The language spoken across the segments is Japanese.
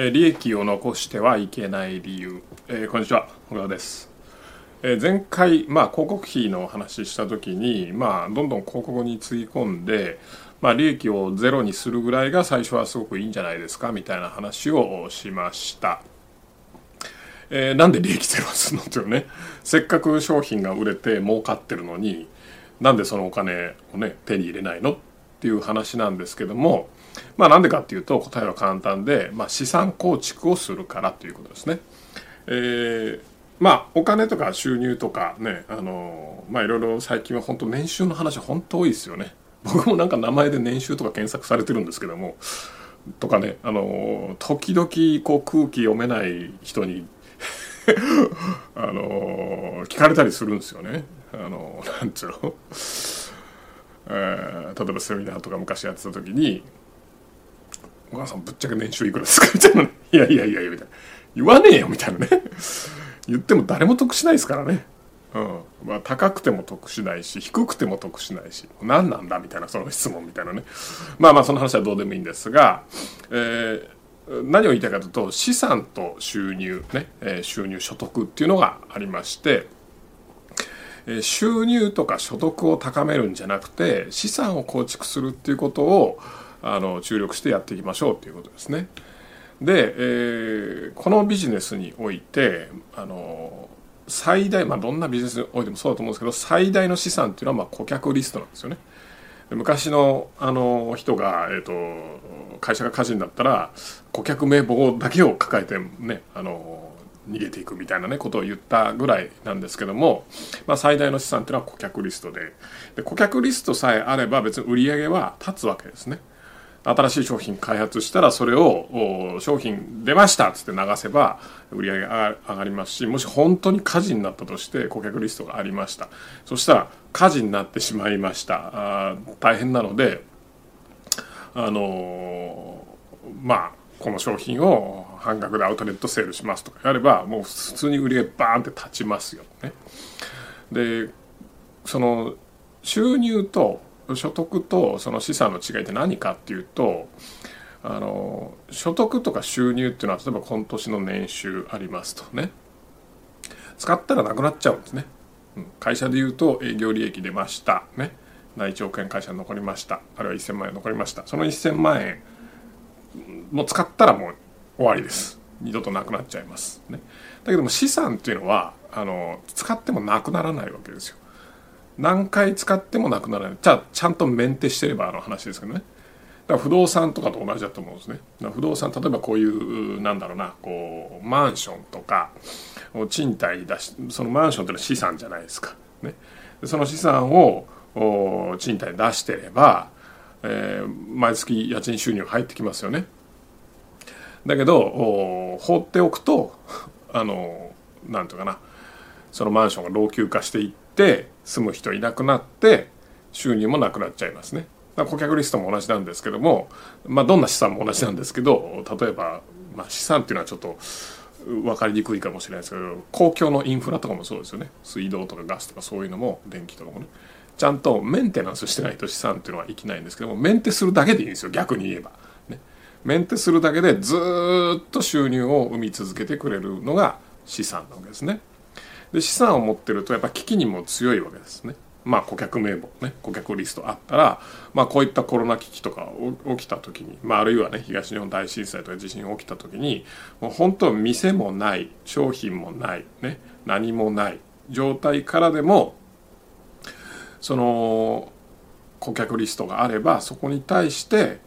え利益を残してはいけない理由、えー、こんにちは。小川です、えー、前回、まあ、広告費の話した時に、まあ、どんどん広告につぎ込んで、まあ、利益をゼロにするぐらいが最初はすごくいいんじゃないですかみたいな話をしました。えー、なんで利益ゼロするのっていうね。せっかく商品が売れて儲かってるのになんでそのお金をね手に入れないのっっていう話なんですけどもまあなんでかっていうと答えは簡単で、まあ、資産構築をするからということですね。えー、まあお金とか収入とかねあのまあいろいろ最近は本当年収の話本当多いですよね。僕もなんか名前で年収とか検索されてるんですけどもとかねあの時々こう空気読めない人に あの聞かれたりするんですよね。あのなんつうの？え、例えばセミナーとか昔やってた時にお母さんぶっちゃけ年収いくらですか？みたいな、いやいやいやいや、みたいな。言わねえよ、みたいなね。言っても誰も得しないですからね。うん。まあ、高くても得しないし、低くても得しないし、何なんだみたいな、その質問みたいなね。まあまあ、その話はどうでもいいんですが、えー、何を言いたいかというと、資産と収入、ね、えー、収入、所得っていうのがありまして、収入とか所得を高めるんじゃなくて、資産を構築するっていうことを、あの注力してやっていきましょうということですね。で、えー、このビジネスにおいてあの最大、まあ、どんなビジネスにおいてもそうだと思うんですけど最大の資産っていうのはまあ顧客リストなんですよね。昔のあの人が、えーと、会社が火事になったら顧客名簿だけを抱えてねあの逃げていくみたいなねことを言ったぐらいなんですけども、まあ、最大の資産っていうのは顧客リストで。で顧客リストさえあれば別に売り上げは立つわけですね。新しい商品開発したらそれを商品出ましたっつって流せば売り上げ上がりますしもし本当に火事になったとして顧客リストがありました。そしたら火事になってしまいました。あ大変なのであのー、まあこの商品を半額でアウトレットセールしますとかやればもう普通に売り上げバーンって立ちますよね。でその収入と所得とその資産の違いって何かっていうとあの所得とか収入っていうのは例えば今年の年収ありますとね。使ったらなくなっちゃうんですね、会社でいうと営業利益出ましたね。内1億円会社残りました。あるいは1000万円残りました。その1000万円もう使ったらもう終わりです。二度となくなっちゃいます。ね。だけども資産っていうのはあの使ってもなくならないわけですよ。何回使ってもなくならない。じゃあちゃんとメンテしてればあの話ですけどね。だから不動産とかと同じだと思うんですね。不動産例えばこういうなんだろうなこうマンションとか賃貸出しそのマンションっていうのは資産じゃないですか、ね、その資産を賃貸出してれば、えー、毎月家賃収入入ってきますよね。だけど放っておくとあのなんていうかなそのマンションが老朽化していって住む人いなくなって収入もなくなっちゃいますね。顧客リストも同じなんですけども、まあ、どんな資産も同じなんですけど例えば、まあ、資産っていうのはちょっと分かりにくいかもしれないですけど公共のインフラとかもそうですよね。水道とかガスとかそういうのも電気とかもね。ちゃんとメンテナンスしてないと資産っていうのは生きないんですけどもメンテするだけでいいんですよ逆に言えば、メンテするだけでずっと収入を生み続けてくれるのが資産なわけですね。で資産を持ってるとやっぱ危機にも強いわけですね。まあ顧客名簿ね顧客リストあったら、まあ、こういったコロナ危機とか起きた時に、まあ、あるいはね東日本大震災とか地震起きた時にもう本当店もない商品もない、ね、何もない状態からでもその顧客リストがあればそこに対して、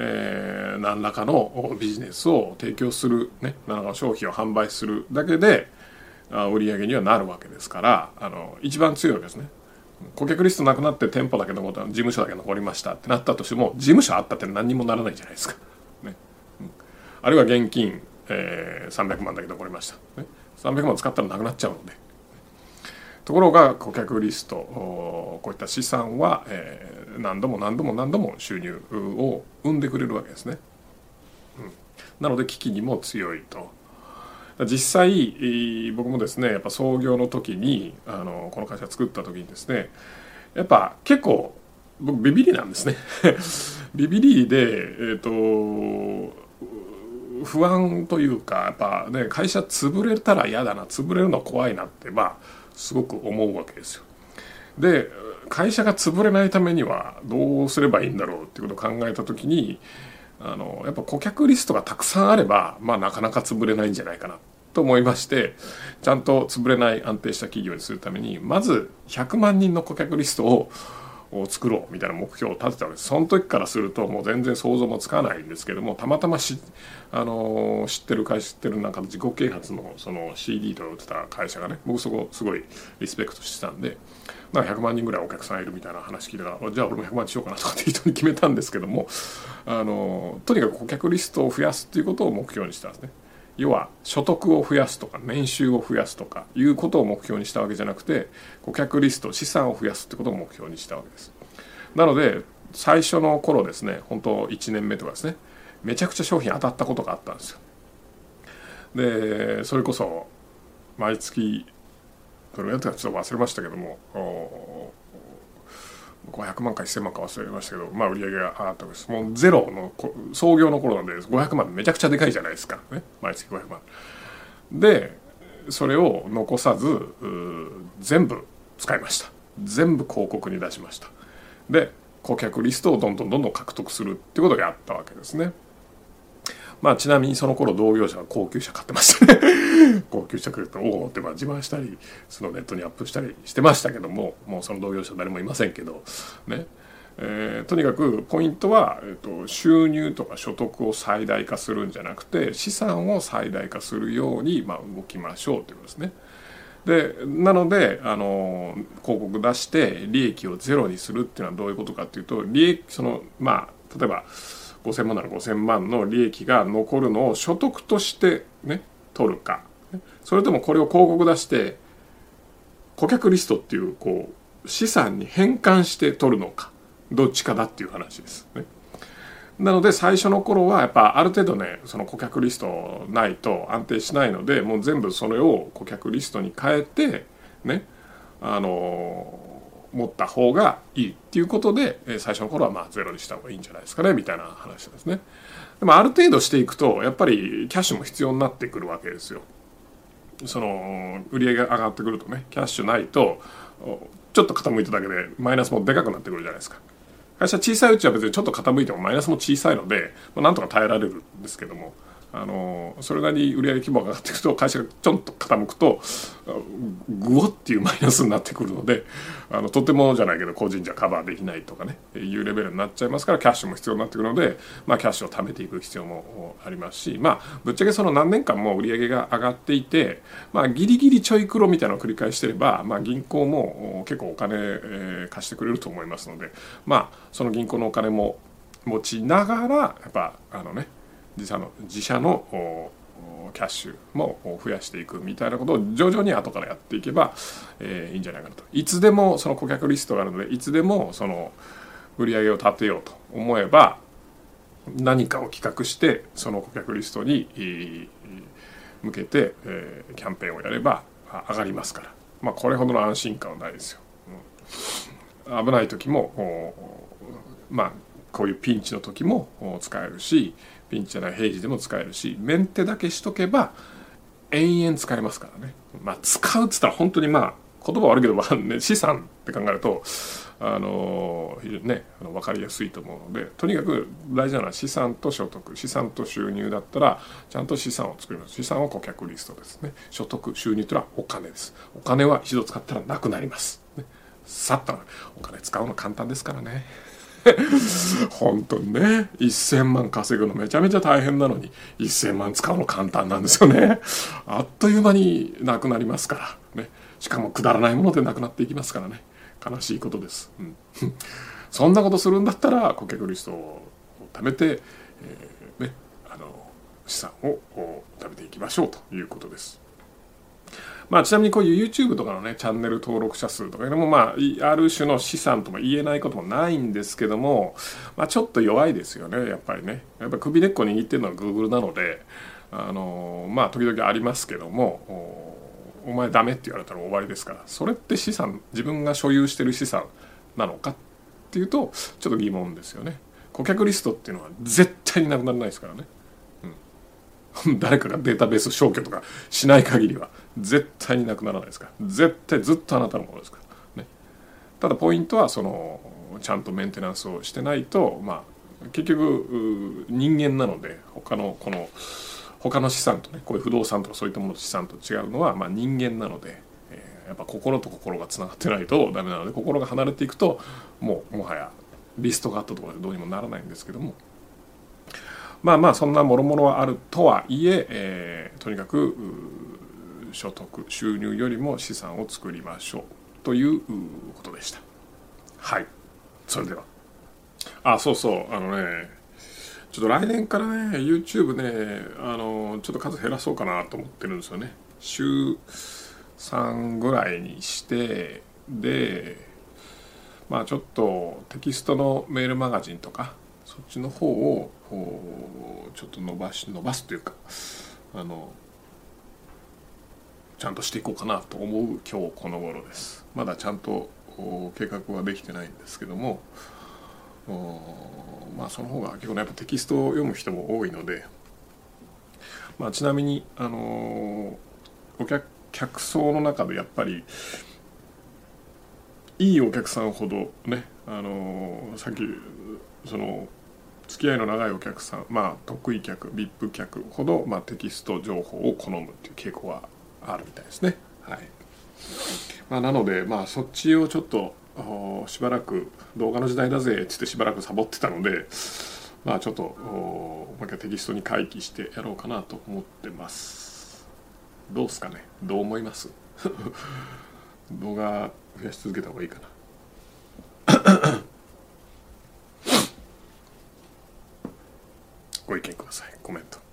えー、何らかのビジネスを提供する、ね、何らかの商品を販売するだけで売り上げにはなるわけですからあの一番強いわけですね。顧客リストなくなって店舗だけ残った事務所だけ残りましたってなったとしても事務所あったって何にもならないじゃないですか、ね。うん、あるいは現金、えー、300万だけ残りました、ね、300万使ったらなくなっちゃうので。ところが顧客リストこういった資産は、え、何度も何度も何度も収入を生んでくれるわけですね、うん、なので危機にも強いと。実際僕もですねやっぱ創業の時にあのこの会社作った時にですねやっぱ結構僕ビビりなんですね。ビビりでえっ、ー、と不安というかやっぱね会社潰れたら嫌だな潰れるの怖いなってまあすごく思うわけですよ。で会社が潰れないためにはどうすればいいんだろうっていうことを考えた時にあのやっぱ顧客リストがたくさんあれば、まあ、なかなか潰れないんじゃないかなと思いましてちゃんと潰れない安定した企業にするためにまず100万人の顧客リストをを作ろうみたいな目標を立てたわけですその時からするともう全然想像もつかないんですけどもたまたまし、あの知ってる会社知ってるなんか自己啓発のその CD とか売ってた会社がね僕そこすごいリスペクトしてたんでなんか100万人ぐらいお客さんいるみたいな話聞いたらじゃあ俺も100万にしようかなとかって人に決めたんですけどもあのとにかく顧客リストを増やすっていうことを目標にしたんですね。要は所得を増やすとか年収を増やすとかいうことを目標にしたわけじゃなくて顧客リスト資産を増やすってことを目標にしたわけです。なので最初の頃ですね本当1年目とかですねめちゃくちゃ商品当たったことがあったんですよ。でそれこそ毎月どれぐらいだったかちょっと忘れましたけども500万か1000万か忘れましたけど、まあ、売り上げが上がったわけです。もうゼロの創業の頃なんで500万めちゃくちゃでかいじゃないですか、ね、毎月500万。でそれを残さず全部使いました。全部広告に出しました。で顧客リストをどんどんどんどん獲得するってことをやったわけですね。まあちなみにその頃同業者は高級車買ってましたね 高級車来るとおおってまあ自慢したりそのネットにアップしたりしてましたけどももうその同業者誰もいませんけどねえー、とにかくポイントは、えーと、収入とか所得を最大化するんじゃなくて資産を最大化するように、まあ、動きましょうということですね。でなのであの広告出して利益をゼロにするっていうのはどういうことかっていうと利益そのまあ例えば5,000万なら5,000万の利益が残るのを所得としてね取るか。それともこれを広告出して顧客リストっていうこう資産に変換して取るのか。どっちかだっていう話です。ね。なので最初の頃はやっぱある程度ねその顧客リストないと安定しないのでもう全部それを顧客リストに変えてねあの持った方がいいっていうことで最初の頃はまあゼロにした方がいいんじゃないですかねみたいな話ですね。でもある程度していくとやっぱりキャッシュも必要になってくるわけですよ。その売り上げが上がってくるとねキャッシュないとちょっと傾いただけでマイナスもでかくなってくるじゃないですか。会社小さいうちは別にちょっと傾いてもマイナスも小さいので、まあ、なんとか耐えられるんですけどもあのそれなりに売上規模が上がっていくと会社がちょんと傾くとグオっていうマイナスになってくるのであのとてもじゃないけど個人じゃカバーできないとかねいうレベルになっちゃいますからキャッシュも必要になってくるので、まあ、キャッシュを貯めていく必要もありますしまあぶっちゃけその何年間も売り上げが上がっていて、まあ、ギリギリちょい黒みたいなのを繰り返してれば、まあ、銀行も結構お金、え貸してくれると思いますのでまあその銀行のお金も持ちながらやっぱあのね自社の自社のキャッシュも増やしていくみたいなことを徐々に後からやっていけば、えー、いいんじゃないかなと。いつでもその顧客リストがあるのでいつでもその売り上げを立てようと思えば何かを企画してその顧客リストに向けて、えー、キャンペーンをやれば上がりますから、まあ、これほどの安心感はないですよ。うん、危ない時もまあこういうピンチの時も使えるしピンチじゃない平時でも使えるしメンテだけしとけば延々使えますからね。まあ使うっつったら本当にまあ言葉悪いけど、まあね、資産って考えるとあの非常にねあの分かりやすいと思うのでとにかく大事なのは資産と所得。資産と収入だったらちゃんと資産を作ります。資産は顧客リストですね。所得収入というのはお金です。お金は一度使ったらなくなります、ね、さっとお金使うの簡単ですからね。本当にね1000万稼ぐのめちゃめちゃ大変なのに1000万使うの簡単なんですよね。あっという間になくなりますからね。しかもくだらないものでなくなっていきますからね。悲しいことです、うん、そんなことするんだったら顧客リストを貯めて、えー、ねあの資産を貯めていきましょうということです。まあ、ちなみにこういう YouTube とかのねチャンネル登録者数とかいうのもまあある種の資産とも言えないこともないんですけども、まあ、ちょっと弱いですよねやっぱりね。やっぱ首根っこ握ってるのは Google なのであのまあ時々ありますけどもお前ダメって言われたら終わりですから。それって資産自分が所有してる資産なのかっていうとちょっと疑問ですよね。顧客リストっていうのは絶対になくならないですからね、誰かがデータベース消去とかしない限りは絶対になくならないですから。絶対ずっとあなたのものですから、ね、ただポイントはそのちゃんとメンテナンスをしてないとまあ結局人間なので他のこの他の資産とねこういう不動産とかそういったものと資産と違うのは、まあ、人間なので、え、やっぱ心と心がつながってないとダメなので心が離れていくともうもはやリストがあったところでどうにもならないんですけども。まあまあそんなもろもろはあるとはいええー、とにかく所得収入よりも資産を作りましょうということでした。はい。それでは。あそうそう。あのねちょっと来年からね YouTube ねあのちょっと数減らそうかなと思ってるんですよね。週3ぐらいにしてでまあちょっとテキストのメールマガジンとかっちの方をちょっと伸ばし伸ばすというかあのちゃんとしていこうかなと思う今日この頃です。まだちゃんと計画はできてないんですけどもまあその方が結構ねやっぱテキストを読む人も多いので、まあ、ちなみにあのお客客層の中でやっぱりいいお客さんほどねあのさっきその付き合いの長いお客さんまあ得意客 VIP 客ほど、まあ、テキスト情報を好むっていう傾向はあるみたいですね。はいまあ、なので、まあ、そっちをちょっとしばらく動画の時代だぜっつってしばらくサボってたので、まあ、ちょっともう一回テキストに回帰してやろうかなと思ってます。どうすかね？どう思います？動画増やし続けた方がいいかなご意見ください。コメント。